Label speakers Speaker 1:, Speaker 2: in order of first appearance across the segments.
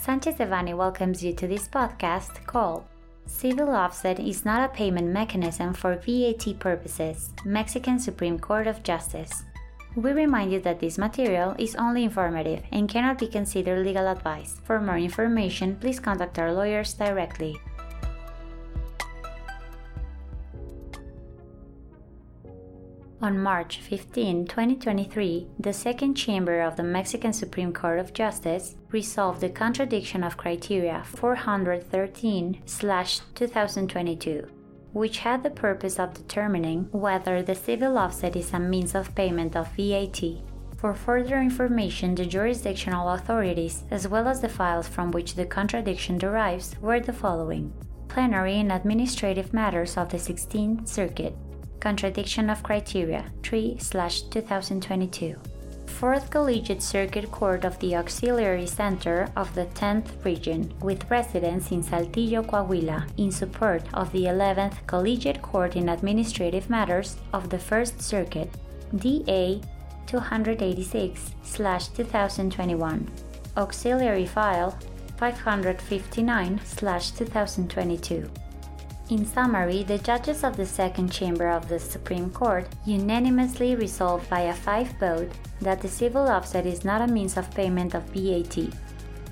Speaker 1: Sanchez Devanny welcomes you to this podcast called Civil Offset is not a payment mechanism for VAT purposes, Mexican Supreme Court of Justice. We remind you that this material is only informative and cannot be considered legal advice. For more information, please contact our lawyers directly. On March 15, 2023, the Second Chamber of the Mexican Supreme Court of Justice resolved the contradiction of criteria 413 2022, which had the purpose of determining whether the civil offset is a means of payment of VAT. For further information, the jurisdictional authorities, as well as the files from which the contradiction derives, were the following Plenary and Administrative Matters of the 16th Circuit, Contradiction of Criteria 3 2022. Fourth Collegiate Circuit Court of the Auxiliary Center of the 10th Region, with residence in Saltillo, Coahuila, in support of the 11th Collegiate Court in Administrative Matters of the First Circuit, DA 286 2021. Auxiliary File 559 2022. In summary, the judges of the Second Chamber of the Supreme Court unanimously resolved by a five vote that the civil offset is not a means of payment of VAT,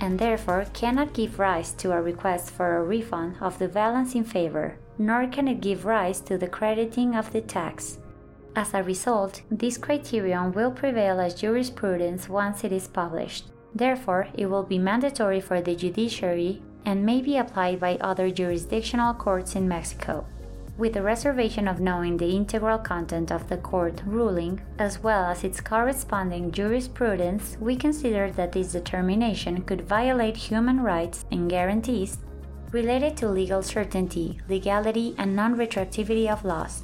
Speaker 1: and therefore cannot give rise to a request for a refund of the balance in favor, nor can it give rise to the crediting of the tax. As a result, this criterion will prevail as jurisprudence once it is published. Therefore, it will be mandatory for the judiciary and may be applied by other jurisdictional courts in Mexico. With the reservation of knowing the integral content of the court ruling, as well as its corresponding jurisprudence, we consider that this determination could violate human rights and guarantees related to legal certainty, legality, and non retroactivity of laws.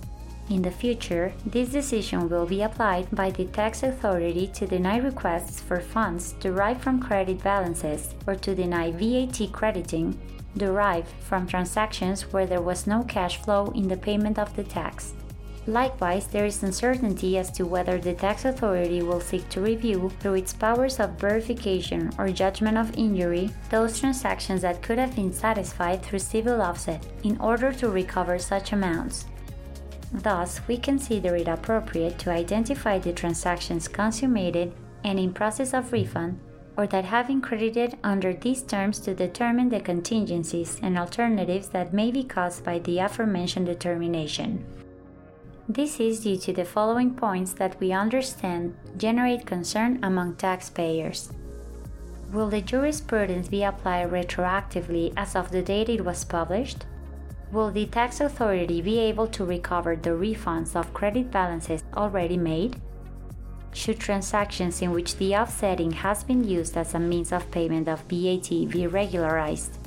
Speaker 1: In the future, this decision will be applied by the tax authority to deny requests for funds derived from credit balances or to deny VAT crediting derived from transactions where there was no cash flow in the payment of the tax. Likewise, there is uncertainty as to whether the tax authority will seek to review, through its powers of verification or judgment of injury, those transactions that could have been satisfied through civil offset in order to recover such amounts. Thus, we consider it appropriate to identify the transactions consummated and in process of refund, or that have been credited under these terms to determine the contingencies and alternatives that may be caused by the aforementioned determination. This is due to the following points that we understand generate concern among taxpayers. Will the jurisprudence be applied retroactively as of the date it was published? Will the tax authority be able to recover the refunds of credit balances already made? Should transactions in which the offsetting has been used as a means of payment of VAT be regularized?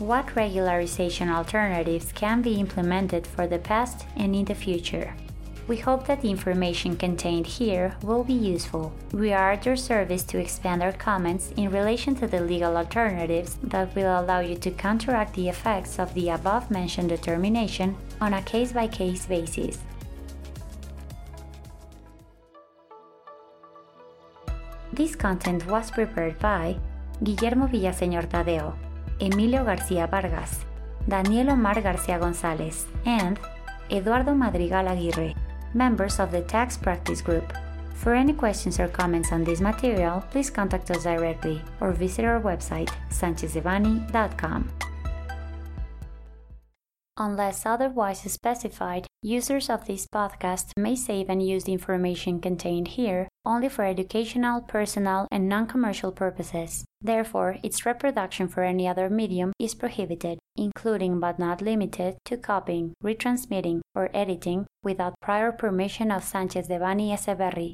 Speaker 1: What regularization alternatives can be implemented for the past and in the future? We hope that the information contained here will be useful. We are at your service to expand our comments in relation to the legal alternatives that will allow you to counteract the effects of the above mentioned determination on a case by case basis. This content was prepared by Guillermo Villaseñor Tadeo, Emilio García Vargas, Daniel Omar García González, and Eduardo Madrigal Aguirre members of the Tax Practice Group. For any questions or comments on this material, please contact us directly or visit our website, sanchezdevanny.com. Unless otherwise specified, users of this podcast may save and use the information contained here only for educational, personal, and non commercial purposes. Therefore, its reproduction for any other medium is prohibited, including but not limited to copying, retransmitting, or editing without prior permission of Sanchez Devanny Echeverri,